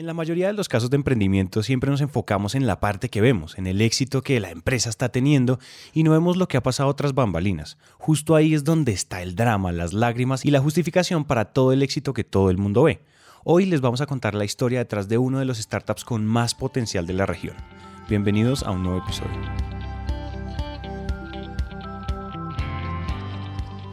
En la mayoría de los casos de emprendimiento siempre nos enfocamos en la parte que vemos, en el éxito que la empresa está teniendo y no vemos lo que ha pasado tras bambalinas. Justo ahí es donde está el drama, las lágrimas y la justificación para todo el éxito que todo el mundo ve. Hoy les vamos a contar la historia detrás de uno de los startups con más potencial de la región. Bienvenidos a un nuevo episodio.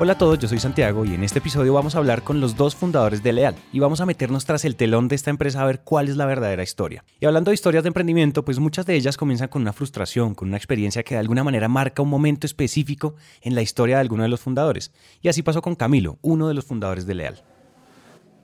Hola a todos, yo soy Santiago y en este episodio vamos a hablar con los dos fundadores de Leal y vamos a meternos tras el telón de esta empresa a ver cuál es la verdadera historia. Y hablando de historias de emprendimiento, pues muchas de ellas comienzan con una frustración, con una experiencia que de alguna manera marca un momento específico en la historia de alguno de los fundadores. Y así pasó con Camilo, uno de los fundadores de Leal.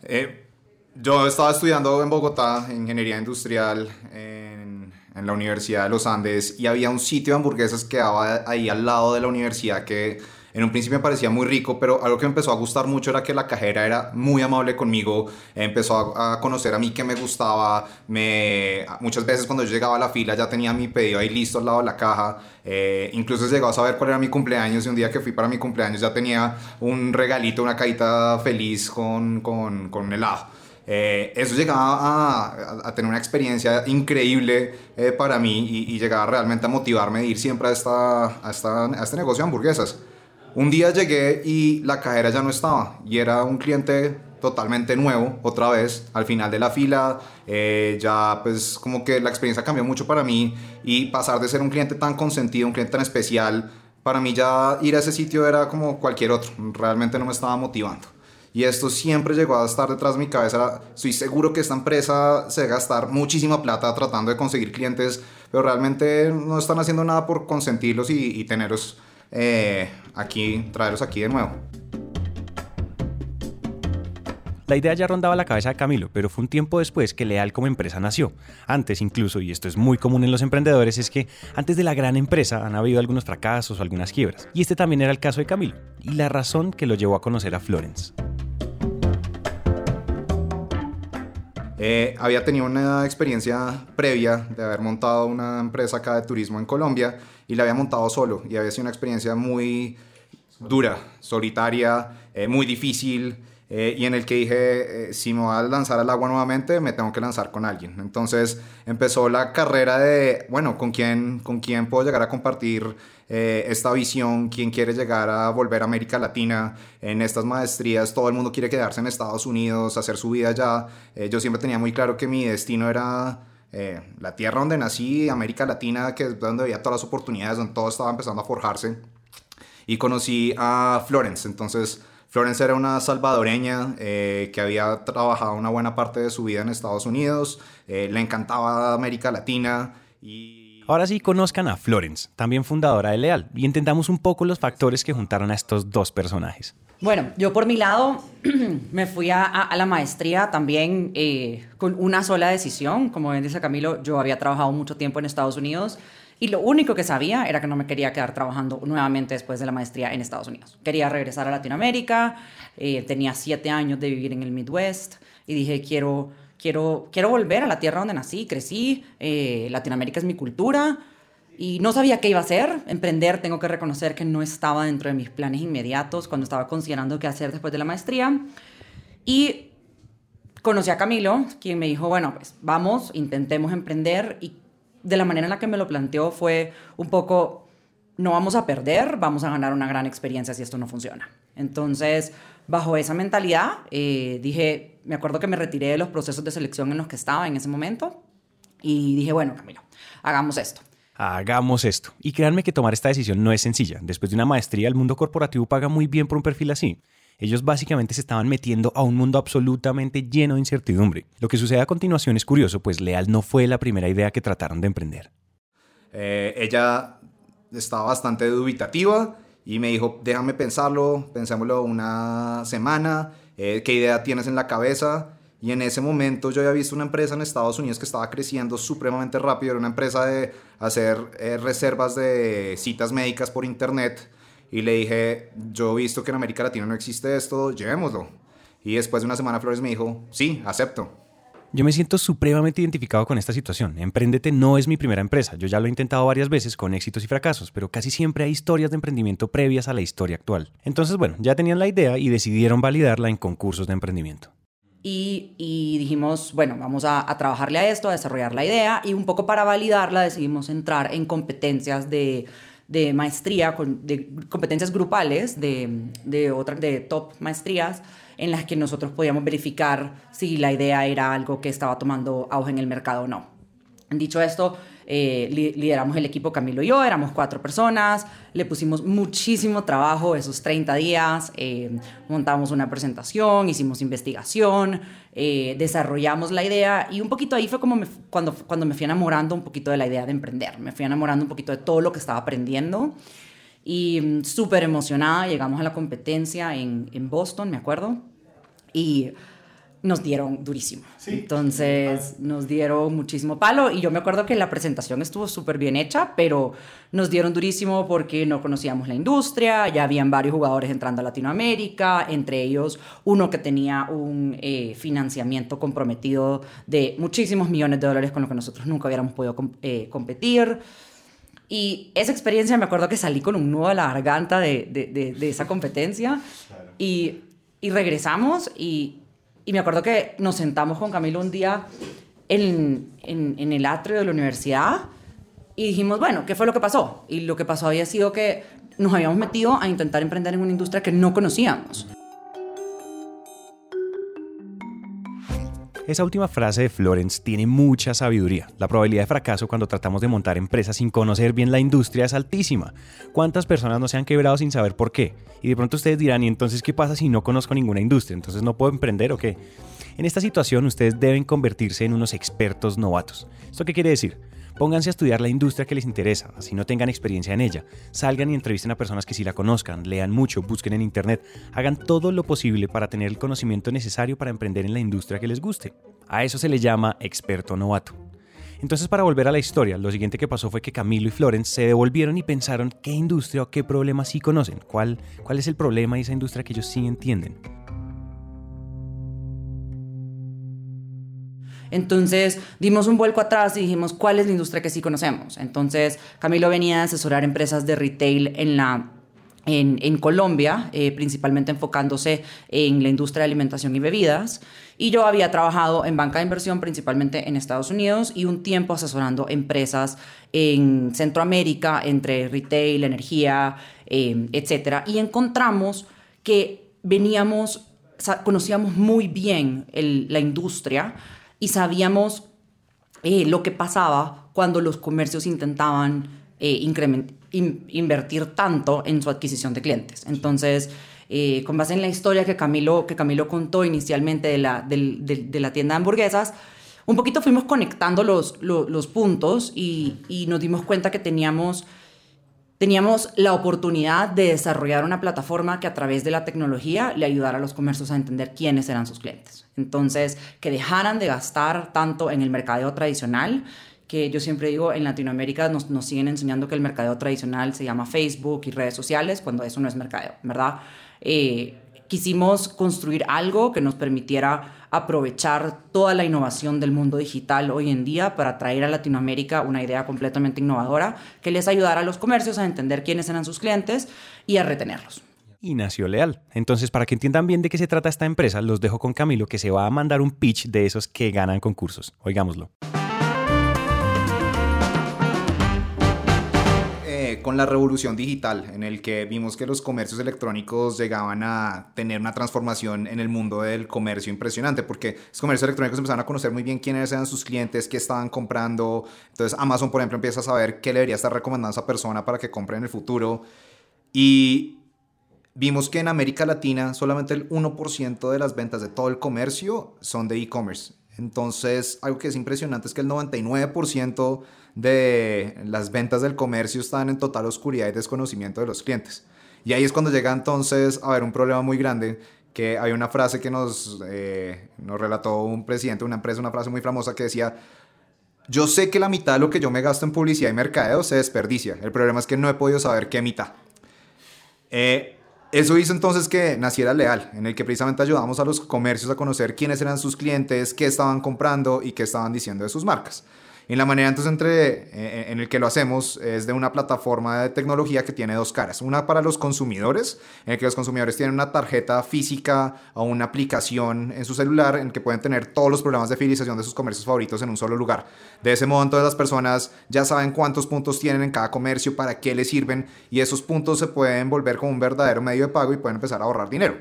Eh, yo estaba estudiando en Bogotá ingeniería industrial en, la Universidad de los Andes y había un sitio de hamburguesas que quedaba ahí al lado de la universidad que en un principio me parecía muy rico, pero algo que me empezó a gustar mucho era que la cajera era muy amable conmigo, empezó a, conocer a mí que me gustaba, me, muchas veces cuando yo llegaba a la fila ya tenía mi pedido ahí listo al lado de la caja, eh, incluso llegó a saber cuál era mi cumpleaños y un día que fui para mi cumpleaños ya tenía un regalito, una cajita feliz con, con, con helado. Eh, eso llegaba a, a, tener una experiencia increíble eh, para mí y, y, llegaba realmente a motivarme a ir siempre a, esta, a, esta, a este negocio de hamburguesas. Un día llegué y la cajera ya no estaba y era un cliente totalmente nuevo otra vez al final de la fila eh, ya pues como que la experiencia cambió mucho para mí y pasar de ser un cliente tan consentido un cliente tan especial para mí ya ir a ese sitio era como cualquier otro realmente no me estaba motivando y esto siempre llegó a estar detrás de mi cabeza. Estoy seguro que esta empresa se gastar muchísima plata tratando de conseguir clientes, pero realmente no están haciendo nada por consentirlos y, y tenerlos eh, aquí, traerlos aquí de nuevo. La idea ya rondaba la cabeza de Camilo, pero fue un tiempo después que Leal como empresa nació. Antes incluso, y esto es muy común en los emprendedores, es que antes de la gran empresa han habido algunos fracasos o algunas quiebras. Y este también era el caso de Camilo, y la razón que lo llevó a conocer a Florence. Eh, había tenido una experiencia previa de haber montado una empresa acá de turismo en Colombia y la había montado solo y había sido una experiencia muy dura, solitaria, eh, muy difícil eh, y en el que dije, si me voy a lanzar al agua nuevamente, me tengo que lanzar con alguien. Entonces empezó la carrera de, bueno, ¿con quién, con quién puedo llegar a compartir eh, esta visión, quién quiere llegar a volver a América Latina en estas maestrías, todo el mundo quiere quedarse en Estados Unidos, hacer su vida allá. Eh, yo siempre tenía muy claro que mi destino era eh, la tierra donde nací, América Latina, que es donde había todas las oportunidades, donde todo estaba empezando a forjarse. Y conocí a Florence, entonces... Florence era una salvadoreña que había trabajado una buena parte de su vida en Estados Unidos, le encantaba América Latina y Ahora sí conozcan a Florence, también fundadora de Leal, y entendamos un poco los factores que juntaron a estos dos personajes. Bueno, yo por mi lado me fui a, la maestría también eh, con una sola decisión. Como bien dice Camilo, yo había trabajado mucho tiempo en Estados Unidos y lo único que sabía era que no me quería quedar trabajando nuevamente después de la maestría en Estados Unidos. Quería regresar a Latinoamérica, eh, tenía siete años de vivir en el Midwest y dije, quiero quiero, quiero volver a la tierra donde nací, crecí, eh, Latinoamérica es mi cultura y no sabía qué iba a hacer. Emprender, tengo que reconocer que no estaba dentro de mis planes inmediatos cuando estaba considerando qué hacer después de la maestría. Y conocí a Camilo, quien me dijo, bueno, pues vamos, intentemos emprender y de la manera en la que me lo planteó fue un poco, no vamos a perder, vamos a ganar una gran experiencia si esto no funciona. Entonces, bajo esa mentalidad, eh, dije, me acuerdo que me retiré de los procesos de selección en los que estaba en ese momento y dije, bueno, Camilo, hagamos esto. Hagamos esto. Y créanme que tomar esta decisión no es sencilla. Después de una maestría, el mundo corporativo paga muy bien por un perfil así. Ellos básicamente se estaban metiendo a un mundo absolutamente lleno de incertidumbre. Lo que sucede a continuación es curioso, pues Leal no fue la primera idea que trataron de emprender. Eh, ella estaba bastante dubitativa y me dijo, déjame pensarlo, pensémoslo una semana, eh, qué idea tienes en la cabeza. Y en ese momento yo había visto una empresa en Estados Unidos que estaba creciendo supremamente rápido, era una empresa de hacer eh, reservas de citas médicas por internet. Y le dije, yo he visto que en América Latina no existe esto, llevémoslo. Y después de una semana Flores me dijo, sí, acepto. Yo me siento supremamente identificado con esta situación. Emprendete no es mi primera empresa. Yo ya lo he intentado varias veces con éxitos y fracasos, pero casi siempre hay historias de emprendimiento previas a la historia actual. Entonces, bueno, ya tenían la idea y decidieron validarla en concursos de emprendimiento. Y, dijimos, bueno, vamos a, trabajarle a esto, a desarrollar la idea y un poco para validarla decidimos entrar en competencias de, maestría, de competencias grupales de, de, de top maestrías en las que nosotros podíamos verificar si la idea era algo que estaba tomando auge en el mercado o no. Dicho esto, eh, lideramos el equipo Camilo y yo, éramos cuatro personas, le pusimos muchísimo trabajo esos 30 días, eh, montamos una presentación, hicimos investigación, eh, desarrollamos la idea y un poquito ahí fue como cuando, cuando me fui enamorando un poquito de la idea de emprender, me fui enamorando un poquito de todo lo que estaba aprendiendo y mm, súper emocionada, llegamos a la competencia en, en, Boston, me acuerdo, y nos dieron durísimo. Entonces nos dieron muchísimo palo y yo me acuerdo que la presentación estuvo súper bien hecha, pero nos dieron durísimo porque no conocíamos la industria, ya habían varios jugadores entrando a Latinoamérica, entre ellos uno que tenía un eh, financiamiento comprometido de muchísimos millones de dólares con lo que nosotros nunca hubiéramos podido eh, competir. Y esa experiencia me acuerdo que salí con un nudo a la garganta de, de, de, esa competencia y, y, regresamos y, y, me acuerdo que nos sentamos con Camilo un día en, en, en, el atrio de la universidad y dijimos, bueno, ¿qué fue lo que pasó? Y lo que pasó había sido que nos habíamos metido a intentar emprender en una industria que no conocíamos. Esa última frase de Florence tiene mucha sabiduría. La probabilidad de fracaso cuando tratamos de montar empresas sin conocer bien la industria es altísima. ¿Cuántas personas no se han quebrado sin saber por qué? Y de pronto ustedes dirán, ¿y entonces qué pasa si no conozco ninguna industria? ¿Entonces no puedo emprender o qué? En esta situación ustedes deben convertirse en unos expertos novatos. ¿Esto qué quiere decir? Pónganse a estudiar la industria que les interesa, así no tengan experiencia en ella. Salgan y entrevisten a personas que sí la conozcan, lean mucho, busquen en internet, hagan todo lo posible para tener el conocimiento necesario para emprender en la industria que les guste. A eso se le llama experto novato. Entonces, para volver a la historia, lo siguiente que pasó fue que Camilo y Florence se devolvieron y pensaron qué industria o qué problema sí conocen, cuál, cuál es el problema de esa industria que ellos sí entienden. Entonces dimos un vuelco atrás y dijimos, ¿cuál es la industria que sí conocemos? Entonces Camilo venía a asesorar empresas de retail en la en, Colombia, eh, principalmente enfocándose en la industria de alimentación y bebidas. Y yo había trabajado en banca de inversión, principalmente en Estados Unidos, y un tiempo asesorando empresas en Centroamérica, entre retail, energía, eh, etc. Y encontramos que veníamos, conocíamos muy bien la industria, y sabíamos eh, lo que pasaba cuando los comercios intentaban eh, invertir tanto en su adquisición de clientes. Entonces, eh, con base en la historia que Camilo, que Camilo contó inicialmente de la, de, la tienda de hamburguesas, un poquito fuimos conectando los, los, puntos y, y, nos dimos cuenta que teníamos teníamos la oportunidad de desarrollar una plataforma que a través de la tecnología le ayudara a los comercios a entender quiénes eran sus clientes. Entonces, que dejaran de gastar tanto en el mercadeo tradicional, que yo siempre digo, en Latinoamérica nos, nos siguen enseñando que el mercadeo tradicional se llama Facebook y redes sociales, cuando eso no es mercadeo, ¿verdad? Eh, quisimos construir algo que nos permitiera aprovechar toda la innovación del mundo digital hoy en día para traer a Latinoamérica una idea completamente innovadora que les ayudara a los comercios a entender quiénes eran sus clientes y a retenerlos. Y nació Leal. Entonces, para que entiendan bien de qué se trata esta empresa, los dejo con Camilo que se va a mandar un pitch de esos que ganan concursos. Oigámoslo. Con la revolución digital, en el que vimos que los comercios electrónicos llegaban a tener una transformación en el mundo del comercio impresionante, porque los comercios electrónicos empezaron a conocer muy bien quiénes eran sus clientes, qué estaban comprando. Entonces Amazon, por ejemplo, empieza a saber qué le debería estar recomendando a esa persona para que compre en el futuro. Y vimos que en América Latina solamente el 1% de las ventas de todo el comercio son de e-commerce. Entonces, algo que es impresionante es que el 99% de las ventas del comercio están en total oscuridad y desconocimiento de los clientes. Y ahí es cuando llega entonces a haber un problema muy grande, que hay una frase que nos, eh, nos relató un presidente de una empresa, una frase muy famosa que decía, yo sé que la mitad de lo que yo me gasto en publicidad y mercadeo se desperdicia, el problema es que no he podido saber qué mitad. Eh, eso hizo entonces que naciera Leal, en el que precisamente ayudamos a los comercios a conocer quiénes eran sus clientes, qué estaban comprando y qué estaban diciendo de sus marcas. Y la manera entonces entre, eh, eh, en el que lo hacemos es de una plataforma de tecnología que tiene dos caras. Una para los consumidores, en el que los consumidores tienen una tarjeta física o una aplicación en su celular en el que pueden tener todos los programas de fidelización de sus comercios favoritos en un solo lugar. De ese modo entonces las personas ya saben cuántos puntos tienen en cada comercio, para qué les sirven y esos puntos se pueden volver como un verdadero medio de pago y pueden empezar a ahorrar dinero.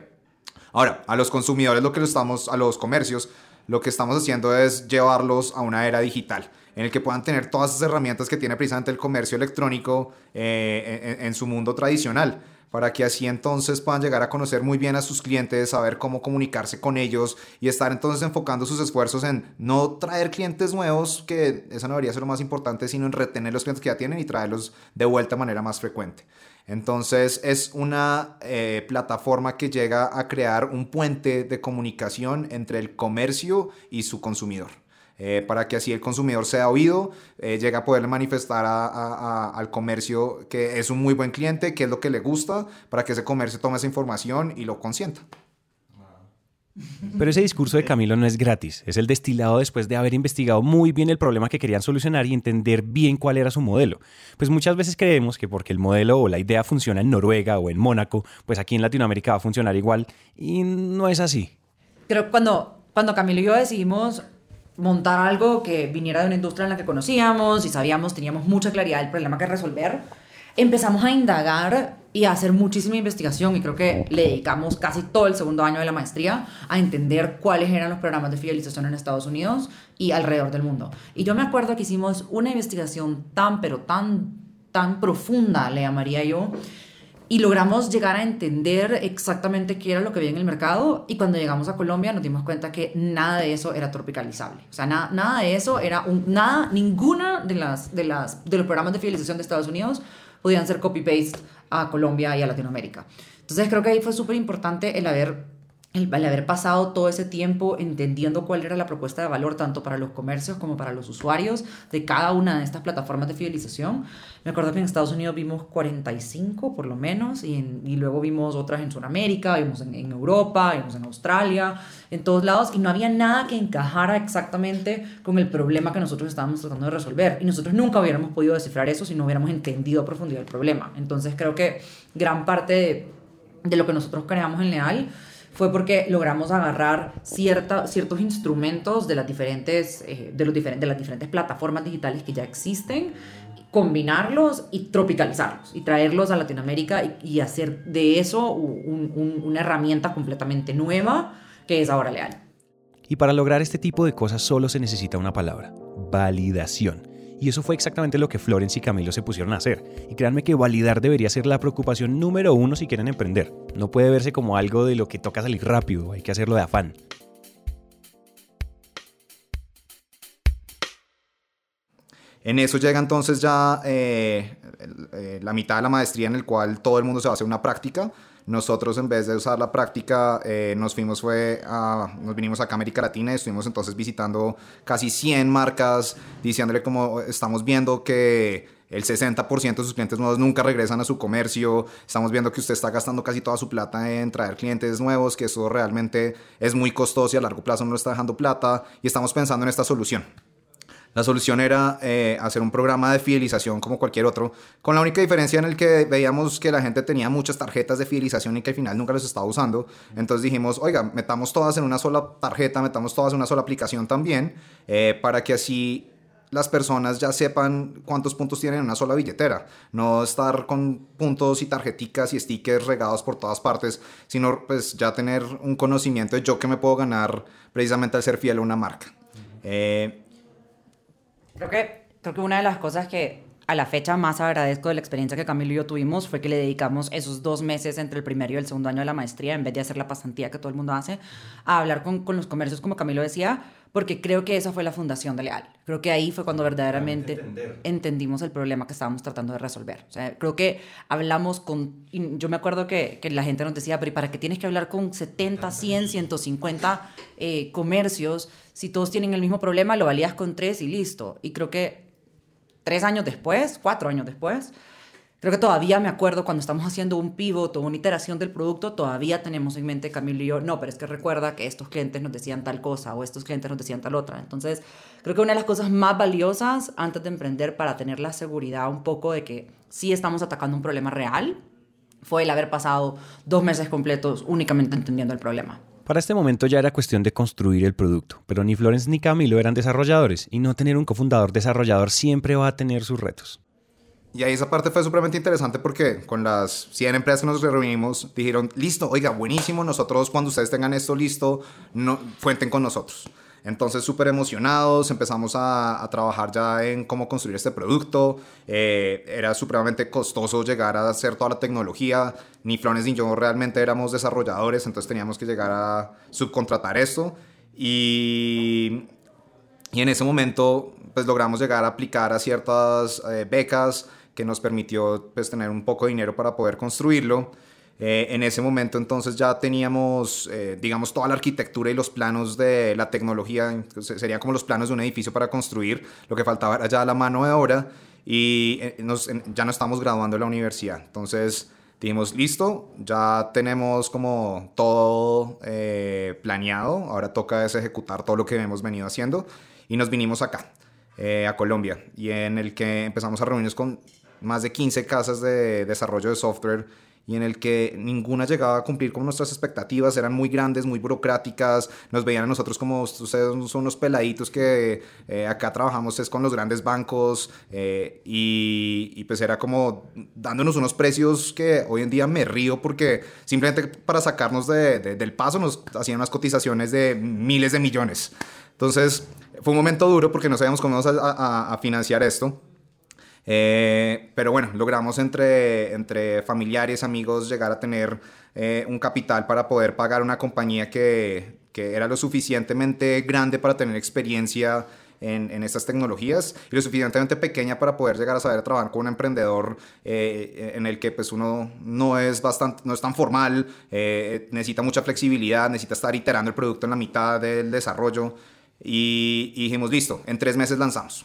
Ahora, a los consumidores lo que lo estamos, a los comercios, lo que estamos haciendo es llevarlos a una era digital en el que puedan tener todas esas herramientas que tiene precisamente el comercio electrónico eh, en, su mundo tradicional para que así entonces puedan llegar a conocer muy bien a sus clientes, saber cómo comunicarse con ellos y estar entonces enfocando sus esfuerzos en no traer clientes nuevos, que eso no debería ser lo más importante, sino en retener los clientes que ya tienen y traerlos de vuelta de manera más frecuente. Entonces es una eh, plataforma que llega a crear un puente de comunicación entre el comercio y su consumidor. Eh, para que así el consumidor sea oído, eh, llegue a poderle manifestar al comercio que es un muy buen cliente, que es lo que le gusta, para que ese comercio tome esa información y lo consienta. Pero ese discurso de Camilo no es gratis, es el destilado después de haber investigado muy bien el problema que querían solucionar y entender bien cuál era su modelo. Pues muchas veces creemos que porque el modelo o la idea funciona en Noruega o en Mónaco, pues aquí en Latinoamérica va a funcionar igual y no es así. Pero cuando, cuando Camilo y yo decidimos montar algo que viniera de una industria en la que conocíamos y sabíamos, teníamos mucha claridad del problema que resolver, empezamos a indagar y a hacer muchísima investigación y creo que le dedicamos casi todo el segundo año de la maestría a entender cuáles eran los programas de fidelización en Estados Unidos y alrededor del mundo. Y yo me acuerdo que hicimos una investigación tan, pero tan, tan profunda, le llamaría yo, y logramos llegar a entender exactamente qué era lo que había en el mercado y cuando llegamos a Colombia nos dimos cuenta que nada de eso era tropicalizable. O sea, nada, nada de eso era un, nada, ninguna de las, de las de los programas de fidelización de Estados Unidos podían ser copy-paste a Colombia y a Latinoamérica. Entonces creo que ahí fue súper importante el haber el, haber pasado todo ese tiempo entendiendo cuál era la propuesta de valor tanto para los comercios como para los usuarios de cada una de estas plataformas de fidelización. Me acuerdo que en Estados Unidos vimos 45 por lo menos y, luego vimos otras en Sudamérica, vimos en, en, Europa, vimos en Australia, en todos lados y no había nada que encajara exactamente con el problema que nosotros estábamos tratando de resolver y nosotros nunca hubiéramos podido descifrar eso si no hubiéramos entendido a profundidad el problema. Entonces creo que gran parte de, de lo que nosotros creamos en Leal fue porque logramos agarrar cierta, ciertos instrumentos de las, diferentes, eh, de, los diferentes, de las diferentes plataformas digitales que ya existen, combinarlos y tropicalizarlos y traerlos a Latinoamérica y, hacer de eso una herramienta completamente nueva que es ahora leal. Y para lograr este tipo de cosas solo se necesita una palabra, validación. Y eso fue exactamente lo que Florence y Camilo se pusieron a hacer. Y créanme que validar debería ser la preocupación número uno si quieren emprender. No puede verse como algo de lo que toca salir rápido, hay que hacerlo de afán. En eso llega entonces ya eh, eh, la mitad de la maestría en el cual todo el mundo se va a hacer una práctica nosotros en vez de usar la práctica, eh, nos fuimos fue a, nos vinimos acá a América Latina y estuvimos entonces visitando casi 100 marcas, diciéndole como estamos viendo que el 60% de sus clientes nuevos nunca regresan a su comercio. Estamos viendo que usted está gastando casi toda su plata en traer clientes nuevos, que eso realmente es muy costoso y a largo plazo no está dejando plata. Y estamos pensando en esta solución. La solución era eh, hacer un programa de fidelización como cualquier otro, con la única diferencia en el que veíamos que la gente tenía muchas tarjetas de fidelización y que al final nunca las estaba usando. Entonces dijimos, oiga, metamos todas en una sola tarjeta, metamos todas en una sola aplicación también, eh, para que así las personas ya sepan cuántos puntos tienen en una sola billetera. No estar con puntos y tarjeticas y stickers regados por todas partes, sino pues ya tener un conocimiento de yo que me puedo ganar precisamente al ser fiel a una marca. Eh, Creo que, creo que una de las cosas que a la fecha más agradezco de la experiencia que Camilo y yo tuvimos fue que le dedicamos esos dos meses entre el primero y el segundo año de la maestría, en vez de hacer la pasantía que todo el mundo hace, a hablar con, con los comercios, como Camilo decía, porque creo que esa fue la fundación de Leal. Creo que ahí fue cuando verdaderamente entendimos el problema que estábamos tratando de resolver. O sea, creo que hablamos con... Yo me acuerdo que, que la gente nos decía, pero ¿y para qué tienes que hablar con 70, 100, 150 eh, comercios? Si todos tienen el mismo problema, lo valías con tres y listo. Y creo que tres años después, cuatro años después, Creo que todavía me acuerdo cuando estamos haciendo un pivot o una iteración del producto, todavía tenemos en mente Camilo y yo, no, pero es que recuerda que estos clientes nos decían tal cosa o estos clientes nos decían tal otra. Entonces, creo que una de las cosas más valiosas antes de emprender para tener la seguridad un poco de que sí estamos atacando un problema real fue el haber pasado dos meses completos únicamente entendiendo el problema. Para este momento ya era cuestión de construir el producto, pero ni Florence ni Camilo eran desarrolladores y no tener un cofundador desarrollador siempre va a tener sus retos. Y ahí esa parte fue supremamente interesante porque con las 100 empresas que nos reunimos dijeron, listo, oiga, buenísimo, nosotros cuando ustedes tengan esto listo, no, cuenten con nosotros. Entonces, súper emocionados, empezamos a, trabajar ya en cómo construir este producto. Eh, era supremamente costoso llegar a hacer toda la tecnología. Ni Flores ni yo realmente éramos desarrolladores, entonces teníamos que llegar a subcontratar esto. Y, y en ese momento, pues logramos llegar a aplicar a ciertas eh, becas que nos permitió pues, tener un poco de dinero para poder construirlo. Eh, en ese momento entonces ya teníamos, eh, digamos, toda la arquitectura y los planos de la tecnología, serían como los planos de un edificio para construir, lo que faltaba era ya la mano de obra y eh, nos, ya no estamos graduando en la universidad. Entonces dijimos, listo, ya tenemos como todo planeado, ahora toca es ejecutar todo lo que hemos venido haciendo y nos vinimos acá. a Colombia y en el que empezamos a reunirnos con más de 15 casas de desarrollo de software y en el que ninguna llegaba a cumplir con nuestras expectativas, eran muy grandes, muy burocráticas, nos veían a nosotros como ustedes son unos peladitos que eh, acá trabajamos es con los grandes bancos eh, y, pues era como dándonos unos precios que hoy en día me río porque simplemente para sacarnos del paso nos hacían unas cotizaciones de miles de millones. Entonces fue un momento duro porque no sabíamos cómo vamos a financiar esto. Eh, pero bueno, logramos entre, entre familiares, amigos, llegar a tener eh, un capital para poder pagar una compañía que, que, era lo suficientemente grande para tener experiencia en, en, estas tecnologías y lo suficientemente pequeña para poder llegar a saber trabajar con un emprendedor eh, en el que pues uno no es, bastante, no es tan formal, necesita mucha flexibilidad, necesita estar iterando el producto en la mitad del desarrollo y, y dijimos, listo, en tres meses lanzamos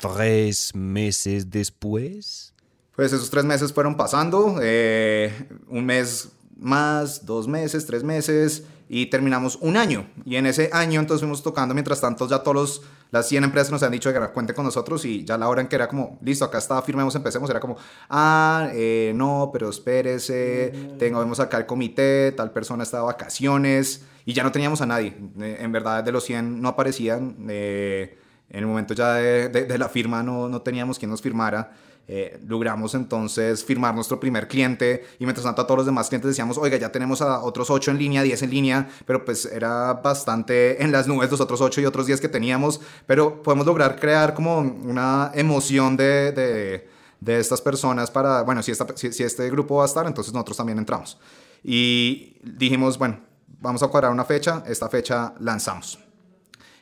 tres meses después? Pues esos tres meses fueron pasando, eh, un mes más, dos meses, tres meses y terminamos un año. Y en ese año entonces fuimos tocando, mientras tanto ya todos las 100 empresas nos han dicho que cuenten con nosotros y ya la hora en que era como, listo, acá está, firmemos, empecemos, era como, ah, eh, no, pero espérese, tengo, vemos acá el comité, tal persona está de vacaciones y ya no teníamos a nadie. Eh, en verdad de los 100 no aparecían. Eh, en el momento ya de, la firma no, no, teníamos quien nos firmara. Eh, logramos entonces firmar nuestro primer cliente y mientras tanto a todos los demás clientes decíamos, oiga, ya tenemos a otros 8 en línea, 10 en línea, pero pues era bastante en las nubes los otros 8 y otros 10 que teníamos, pero podemos lograr crear como una emoción de, de, de estas personas para, bueno, si, esta, si, si, este grupo va a estar, entonces nosotros también entramos. Y dijimos, bueno, vamos a cuadrar una fecha, esta fecha lanzamos.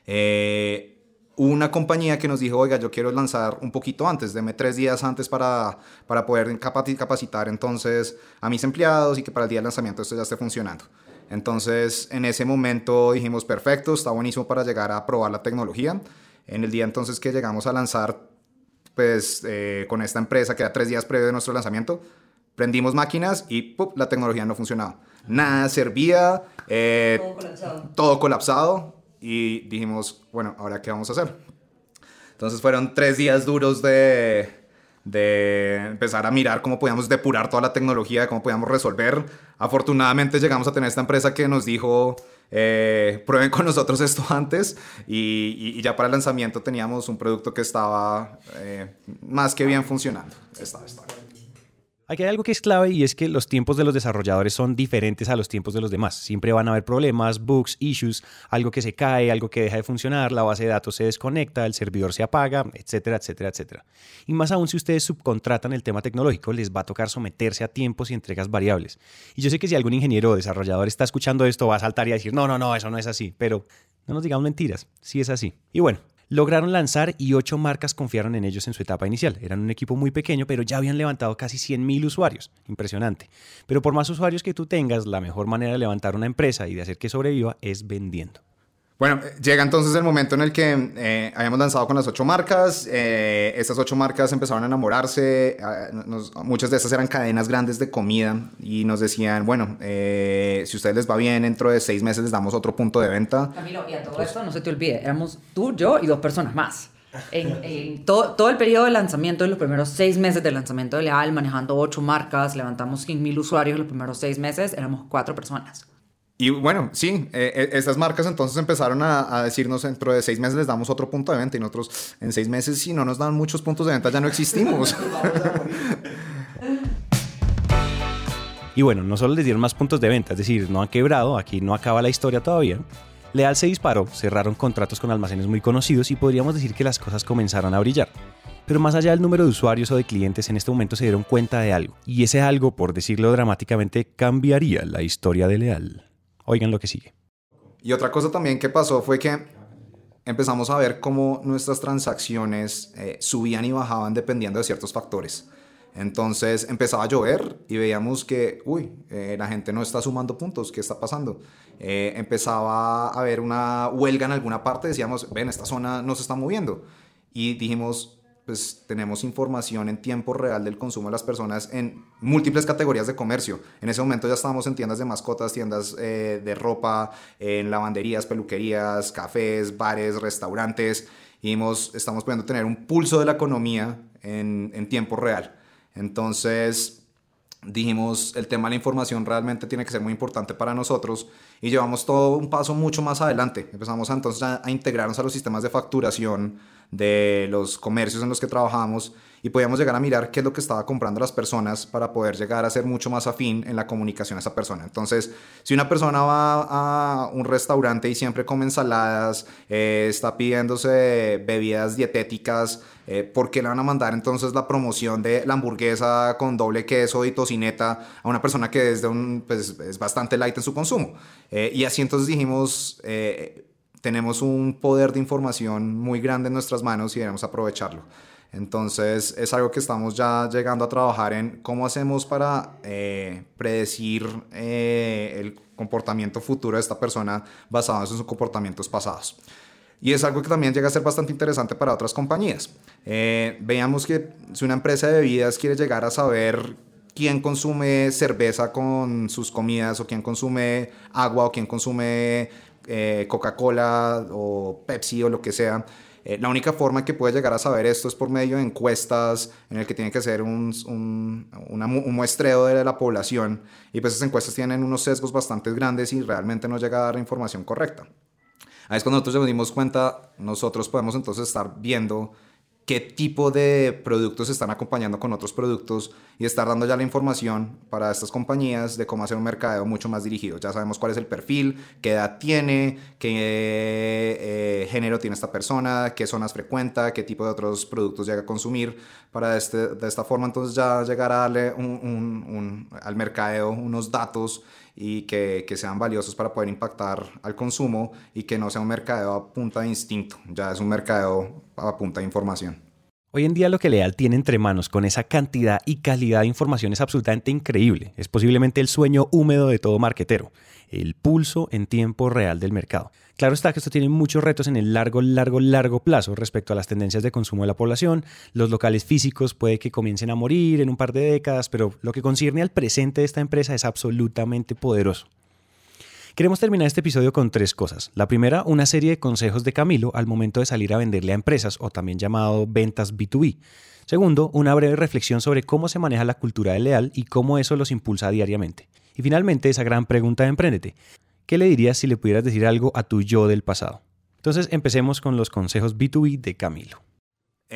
Eh, una compañía que nos dijo, oiga, yo quiero lanzar un poquito antes, deme tres días antes para, para poder capacitar entonces a mis empleados y que para el día del lanzamiento esto ya esté funcionando. Entonces, en ese momento dijimos, perfecto, está buenísimo para llegar a probar la tecnología. En el día entonces que llegamos a lanzar, pues eh, con esta empresa, que era tres días previo de nuestro lanzamiento, prendimos máquinas y la tecnología no funcionaba. Nada servía, eh, todo colapsado. Todo colapsado y dijimos, bueno, ahora qué vamos a hacer. Entonces fueron tres días duros de, de empezar a mirar cómo podíamos depurar toda la tecnología, cómo podíamos resolver. Afortunadamente llegamos a tener esta empresa que nos dijo, eh, prueben con nosotros esto antes y, y, ya para el lanzamiento teníamos un producto que estaba eh, más que bien funcionando. Estaba, estaba. Aquí hay algo que es clave y es que los tiempos de los desarrolladores son diferentes a los tiempos de los demás. Siempre van a haber problemas, bugs, issues, algo que se cae, algo que deja de funcionar, la base de datos se desconecta, el servidor se apaga, etcétera, etcétera, etcétera. Y más aún si ustedes subcontratan el tema tecnológico, les va a tocar someterse a tiempos y entregas variables. Y yo sé que si algún ingeniero o desarrollador está escuchando esto, va a saltar y a decir, no, no, no, eso no es así. Pero no nos digamos mentiras, sí es así. Y bueno, Lograron lanzar y ocho marcas confiaron en ellos en su etapa inicial. Eran un equipo muy pequeño, pero ya habían levantado casi 100.000 usuarios. Impresionante. Pero por más usuarios que tú tengas, la mejor manera de levantar una empresa y de hacer que sobreviva es vendiendo. Bueno, llega entonces el momento en el que eh, habíamos lanzado con las ocho marcas. Eh, estas ocho marcas empezaron a enamorarse. muchas de estas eran cadenas grandes de comida y nos decían, bueno, eh, si a ustedes les va bien, dentro de seis meses les damos otro punto de venta. Camilo, y a todo esto no se te olvide, éramos tú, yo y dos personas más. En, todo, todo, el periodo de lanzamiento, en los primeros seis meses de lanzamiento de Leal, manejando ocho marcas, levantamos 100.000 usuarios en los primeros seis meses, éramos cuatro personas. Y bueno, sí, eh, eh, estas marcas entonces empezaron a, decirnos dentro de seis meses les damos otro punto de venta y nosotros en seis meses si no nos dan muchos puntos de venta ya no existimos. y bueno, no solo les dieron más puntos de venta, es decir, no han quebrado, aquí no acaba la historia todavía. Leal se disparó, cerraron contratos con almacenes muy conocidos y podríamos decir que las cosas comenzaron a brillar. Pero más allá del número de usuarios o de clientes, en este momento se dieron cuenta de algo. Y ese algo, por decirlo dramáticamente, cambiaría la historia de Leal. Oigan lo que sigue. Y otra cosa también que pasó fue que empezamos a ver cómo nuestras transacciones eh, subían y bajaban dependiendo de ciertos factores. Entonces empezaba a llover y veíamos que, uy, eh, la gente no está sumando puntos, ¿qué está pasando? Eh, empezaba a haber una huelga en alguna parte, decíamos, ven, esta zona no se está moviendo. Y dijimos, pues tenemos información en tiempo real del consumo de las personas en múltiples categorías de comercio. En ese momento ya estábamos en tiendas de mascotas, tiendas eh, de ropa, en lavanderías, peluquerías, cafés, bares, restaurantes. Y estamos pudiendo tener un pulso de la economía en, en tiempo real. Entonces, dijimos, el tema de la información realmente tiene que ser muy importante para nosotros y llevamos todo un paso mucho más adelante. Empezamos entonces a, integrarnos a los sistemas de facturación de los comercios en los que trabajamos y podíamos llegar a mirar qué es lo que estaba comprando las personas para poder llegar a ser mucho más afín en la comunicación a esa persona. Entonces, si una persona va a un restaurante y siempre come ensaladas, eh, está pidiéndose bebidas dietéticas, eh, ¿por qué le van a mandar entonces la promoción de la hamburguesa con doble queso y tocineta a una persona que es, un, pues, es bastante light en su consumo? Eh, y así entonces dijimos tenemos un poder de información muy grande en nuestras manos y debemos aprovecharlo. Entonces es algo que estamos ya llegando a trabajar en cómo hacemos para eh, predecir eh, el comportamiento futuro de esta persona basado en sus comportamientos pasados. Y es algo que también llega a ser bastante interesante para otras compañías. Eh, veamos que si una empresa de bebidas quiere llegar a saber quién consume cerveza con sus comidas o quién consume agua o quién consume eh, Coca-Cola o Pepsi o lo que sea. Eh, la única forma que puede llegar a saber esto es por medio de encuestas en el que tiene que hacer un, un, muestreo de la población y pues esas encuestas tienen unos sesgos bastante grandes y realmente no llega a dar la información correcta. Ahí es cuando nosotros nos dimos cuenta, nosotros podemos entonces estar viendo qué tipo de productos están acompañando con otros productos y estar dando ya la información para estas compañías de cómo hacer un mercadeo mucho más dirigido. Ya sabemos cuál es el perfil, qué edad tiene, qué eh, género tiene esta persona, qué zonas frecuenta, qué tipo de otros productos llega a consumir, para este, de esta forma entonces ya llegar a darle al mercadeo unos datos y que, que, sean valiosos para poder impactar al consumo y que no sea un mercadeo a punta de instinto, ya es un mercadeo a punta de información. Hoy en día lo que Leal tiene entre manos con esa cantidad y calidad de información es absolutamente increíble. Es posiblemente el sueño húmedo de todo marquetero, el pulso en tiempo real del mercado. Claro está que esto tiene muchos retos en el largo, largo, largo plazo respecto a las tendencias de consumo de la población. Los locales físicos puede que comiencen a morir en un par de décadas, pero lo que concierne al presente de esta empresa es absolutamente poderoso. Queremos terminar este episodio con tres cosas. La primera, una serie de consejos de Camilo al momento de salir a venderle a empresas o también llamado ventas B2B. Segundo, una breve reflexión sobre cómo se maneja la cultura de leal y cómo eso los impulsa diariamente. Y finalmente, esa gran pregunta de Emprendete. ¿Qué le dirías si le pudieras decir algo a tu yo del pasado? Entonces, empecemos con los consejos B2B de Camilo.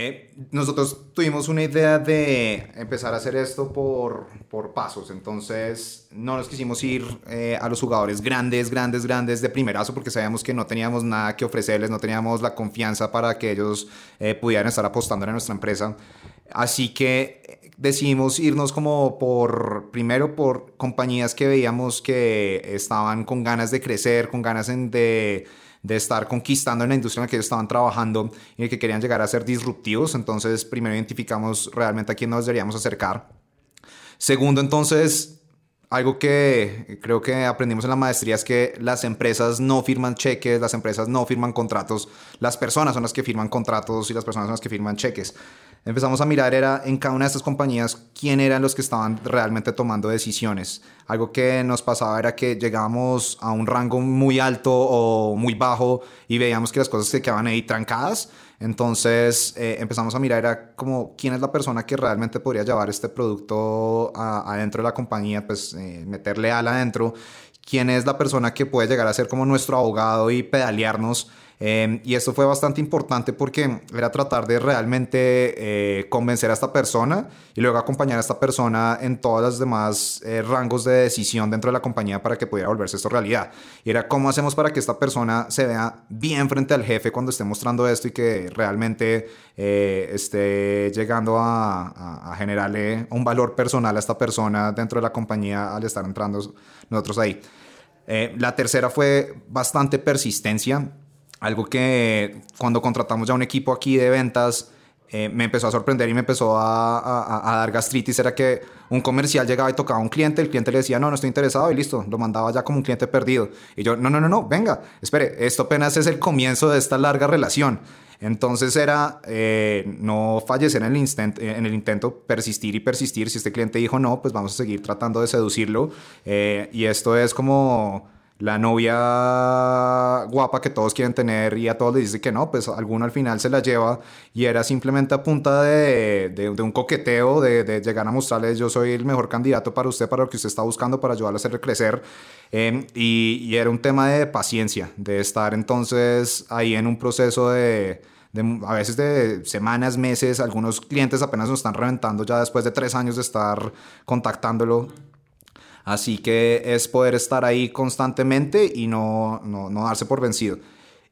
Eh, nosotros tuvimos una idea de empezar a hacer esto por, por pasos, entonces no nos quisimos ir eh, a los jugadores grandes, grandes, grandes de primerazo porque sabíamos que no teníamos nada que ofrecerles, no teníamos la confianza para que ellos eh, pudieran estar apostando en nuestra empresa. Así que decidimos irnos como por, primero por compañías que veíamos que estaban con ganas de crecer, con ganas de de estar conquistando en la industria en la que ellos estaban trabajando y en que querían llegar a ser disruptivos. Entonces, primero identificamos realmente a quién nos deberíamos acercar. Segundo, entonces, algo que creo que aprendimos en la maestría es que las empresas no firman cheques, las empresas no firman contratos, las personas son las que firman contratos y las personas son las que firman cheques. Empezamos a mirar era en cada una de estas compañías quién eran los que estaban realmente tomando decisiones. Algo que nos pasaba era que llegábamos a un rango muy alto o muy bajo y veíamos que las cosas se quedaban ahí trancadas entonces eh, empezamos a mirar era como quién es la persona que realmente podría llevar este producto adentro de la compañía, pues eh, meterle al adentro, quién es la persona que puede llegar a ser como nuestro abogado y pedalearnos Em, y esto fue bastante importante porque era tratar de realmente eh, convencer a esta persona y luego acompañar a esta persona en todos los demás eh, rangos de decisión dentro de la compañía para que pudiera volverse esto realidad. Y era cómo hacemos para que esta persona se vea bien frente al jefe cuando esté mostrando esto y que realmente eh, esté llegando a, a, generarle un valor personal a esta persona dentro de la compañía al estar entrando nosotros ahí. la tercera fue bastante persistencia algo que cuando contratamos ya un equipo aquí de ventas, eh, me empezó a sorprender y me empezó a, dar gastritis era que un comercial llegaba y tocaba a un cliente, el cliente le decía, no, no estoy interesado y listo, lo mandaba ya como un cliente perdido. Y yo, no, no, no, no, venga, espere, esto apenas es el comienzo de esta larga relación. Entonces era eh, no fallecer en el, en el intento, persistir y persistir. Si este cliente dijo no, pues vamos a seguir tratando de seducirlo. Eh, y esto es como la novia guapa que todos quieren tener y a todos les dice que no, pues alguno al final se la lleva y era simplemente a punta de, de, un coqueteo, de, de, llegar a mostrarles yo soy el mejor candidato para usted, para lo que usted está buscando, para ayudarle a hacer crecer. Em, y, y, era un tema de paciencia, de estar entonces ahí en un proceso de, a veces de semanas, meses, algunos clientes apenas nos están reventando ya después de tres años de estar contactándolo Así que es poder estar ahí constantemente y no, no, no darse por vencido.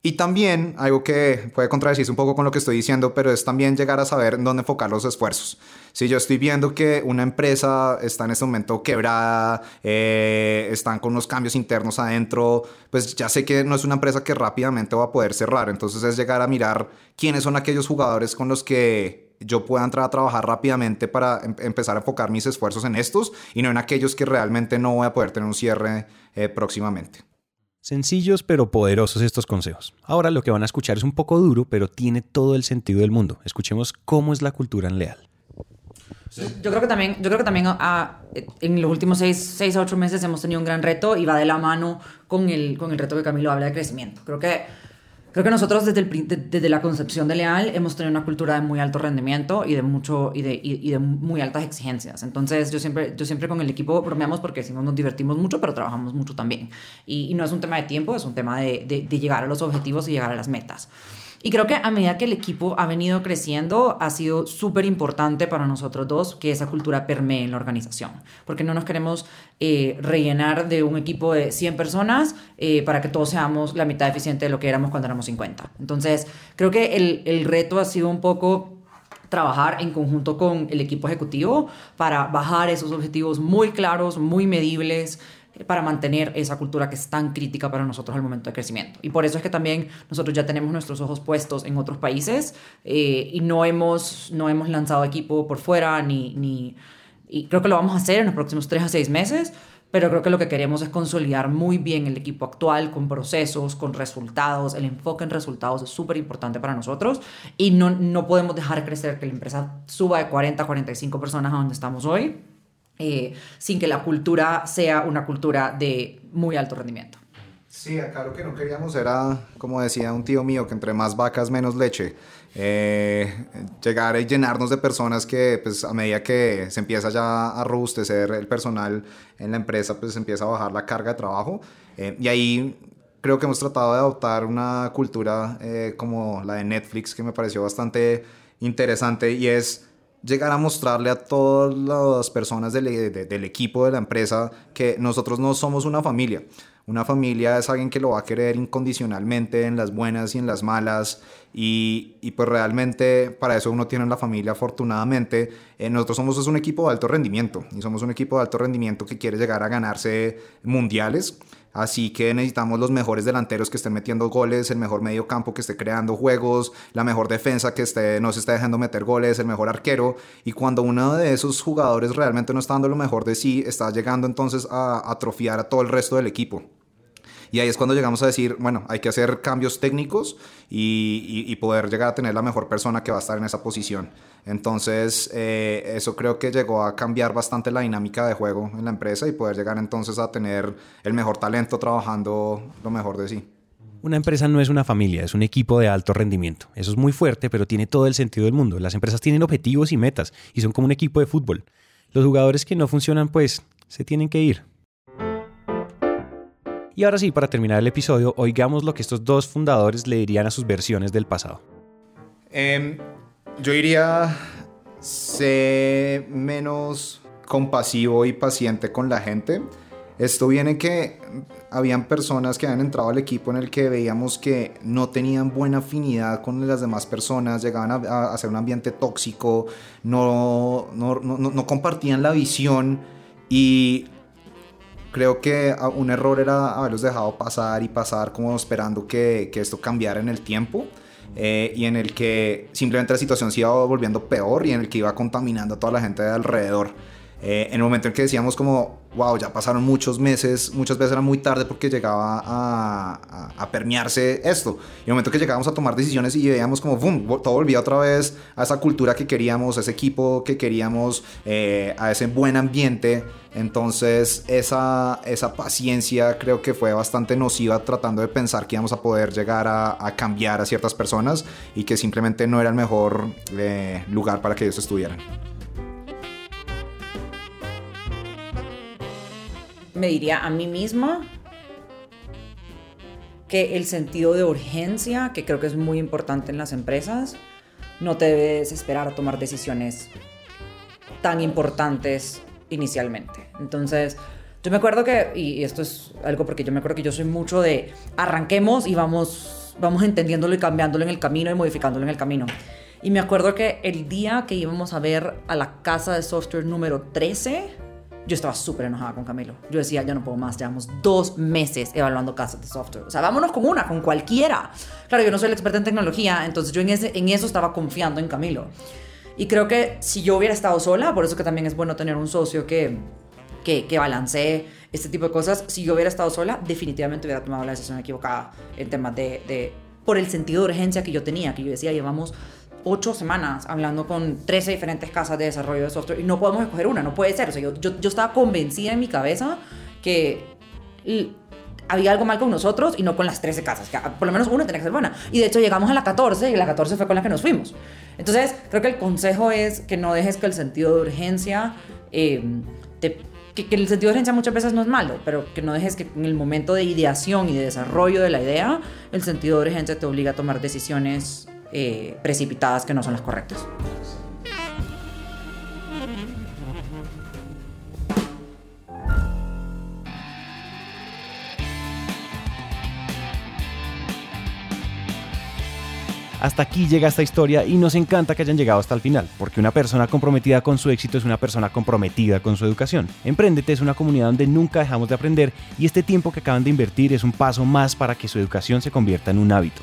Y también, algo que puede contradecirse un poco con lo que estoy diciendo, pero es también llegar a saber dónde enfocar los esfuerzos. Si yo estoy viendo que una empresa está en este momento quebrada, eh, están con unos cambios internos adentro, pues ya sé que no es una empresa que rápidamente va a poder cerrar. Entonces es llegar a mirar quiénes son aquellos jugadores con los que yo pueda entrar a trabajar rápidamente para em, empezar a enfocar mis esfuerzos en estos y no en aquellos que realmente no voy a poder tener un cierre eh, próximamente. Sencillos pero poderosos estos consejos. Ahora lo que van a escuchar es un poco duro, pero tiene todo el sentido del mundo. Escuchemos cómo es la cultura en Leal. Yo creo que también, yo creo que también ah, en los últimos seis, seis a ocho meses hemos tenido un gran reto y va de la mano con el, con el reto que Camilo habla de crecimiento. Creo que Creo que nosotros desde, desde la concepción de Leal hemos tenido una cultura de muy alto rendimiento y de, mucho, y de, y, de muy altas exigencias. Entonces yo siempre, yo siempre con el equipo bromeamos porque no nos divertimos mucho, pero trabajamos mucho también. Y, y, no es un tema de tiempo, es un tema de, de llegar a los objetivos y llegar a las metas. Y creo que a medida que el equipo ha venido creciendo, ha sido súper importante para nosotros dos que esa cultura permee en la organización, porque no nos queremos eh, rellenar de un equipo de 100 personas eh, para que todos seamos la mitad eficiente de lo que éramos cuando éramos 50. Entonces, creo que el, el reto ha sido un poco trabajar en conjunto con el equipo ejecutivo para bajar esos objetivos muy claros, muy medibles, para mantener esa cultura que es tan crítica para nosotros al momento de crecimiento. Y por eso es que también nosotros ya tenemos nuestros ojos puestos en otros países eh, y no hemos, no hemos lanzado equipo por fuera, ni, ni, y creo que lo vamos a hacer en los próximos tres a seis meses, pero creo que lo que queremos es consolidar muy bien el equipo actual con procesos, con resultados. El enfoque en resultados es súper importante para nosotros y no, no podemos dejar crecer que la empresa suba de 40 a 45 personas a donde estamos hoy eh, sin que la cultura sea una cultura de muy alto rendimiento. Sí, acá lo que no queríamos era, como decía un tío mío, que entre más vacas menos leche. Eh, llegar y llenarnos de personas que pues a medida que se empieza ya a robustecer el personal en la empresa pues empieza a bajar la carga de trabajo eh, y ahí creo que hemos tratado de adoptar una cultura como la de Netflix que me pareció bastante interesante y es llegar a mostrarle a todas las personas del, del, equipo de la empresa que nosotros no somos una familia. Una familia es alguien que lo va a querer incondicionalmente en las buenas y en las malas. Y, y pues realmente para eso uno tiene la familia afortunadamente. Eh, nosotros somos un equipo de alto rendimiento y somos un equipo de alto rendimiento que quiere llegar a ganarse mundiales. Así que necesitamos los mejores delanteros que estén metiendo goles, el mejor medio campo que esté creando juegos, la mejor defensa que esté, no se esté dejando meter goles, el mejor arquero. Y cuando uno de esos jugadores realmente no está dando lo mejor de sí, está llegando entonces a atrofiar a todo el resto del equipo. Y ahí es cuando llegamos a decir, bueno, hay que hacer cambios técnicos y, poder llegar a tener la mejor persona que va a estar en esa posición. Entonces, eh, eso creo que llegó a cambiar bastante la dinámica de juego en la empresa y poder llegar entonces a tener el mejor talento trabajando lo mejor de sí. Una empresa no es una familia, es un equipo de alto rendimiento. Eso es muy fuerte, pero tiene todo el sentido del mundo. Las empresas tienen objetivos y metas y son como un equipo de fútbol. Los jugadores que no funcionan, pues, se tienen que ir. Y ahora sí, para terminar el episodio, oigamos lo que estos dos fundadores le dirían a sus versiones del pasado. Em, yo diría, sé menos compasivo y paciente con la gente. Esto viene que habían personas que habían entrado al equipo en el que veíamos que no tenían buena afinidad con las demás personas, llegaban a, a ser un ambiente tóxico, no, no, no compartían la visión y creo que ah, un error era haberlos dejado pasar y pasar como esperando que, que esto cambiara en el tiempo. Eh, y en el que simplemente la situación se iba volviendo peor y en el que iba contaminando a toda la gente de alrededor. Eh, en el momento en que decíamos como, wow, ya pasaron muchos meses, muchas veces era muy tarde porque llegaba a, a, permearse esto. Y el momento que llegábamos a tomar decisiones y veíamos como, boom, todo volvía otra vez a esa cultura que queríamos, a ese equipo que queríamos, eh, a ese buen ambiente. Entonces esa, esa paciencia creo que fue bastante nociva tratando de pensar que íbamos a poder llegar a, a cambiar a ciertas personas y que simplemente no era el mejor eh, lugar para que ellos estuvieran. Me diría a mí misma que el sentido de urgencia, que creo que es muy importante en las empresas, no te debes esperar a tomar decisiones tan importantes inicialmente. Entonces, yo me acuerdo que, y esto es algo porque yo me acuerdo que yo soy mucho de arranquemos y vamos, vamos entendiéndolo y cambiándolo en el camino y modificándolo en el camino. Y me acuerdo que el día que íbamos a ver a la casa de software número 13, yo estaba súper enojada con Camilo. Yo decía, ya no puedo más, llevamos dos meses evaluando casas de software. O sea, vámonos con una, con cualquiera. Claro, yo no soy el experto en tecnología, entonces yo en, ese, en eso estaba confiando en Camilo. Y creo que si yo hubiera estado sola, por eso que también es bueno tener un socio que, que, que balancee este tipo de cosas, si yo hubiera estado sola, definitivamente hubiera tomado la decisión equivocada en temas de, de por el sentido de urgencia que yo tenía, que yo decía, llevamos ocho semanas hablando con 13 diferentes casas de desarrollo de software y no podemos escoger una, no puede ser. O sea, yo, yo, yo estaba convencida en mi cabeza que había algo mal con nosotros y no con las 13 casas, que por lo menos una tenía que ser buena. Y de hecho llegamos a la 14 y la 14 fue con la que nos fuimos. Entonces, creo que el consejo es que no dejes que el sentido de urgencia eh, que, que, el sentido de urgencia muchas veces no es malo, pero que no dejes que en el momento de ideación y de desarrollo de la idea, el sentido de urgencia te obliga a tomar decisiones eh, precipitadas que no son las correctas. Hasta aquí llega esta historia y nos encanta que hayan llegado hasta el final, porque una persona comprometida con su éxito es una persona comprometida con su educación. Emprendete es una comunidad donde nunca dejamos de aprender y este tiempo que acaban de invertir es un paso más para que su educación se convierta en un hábito.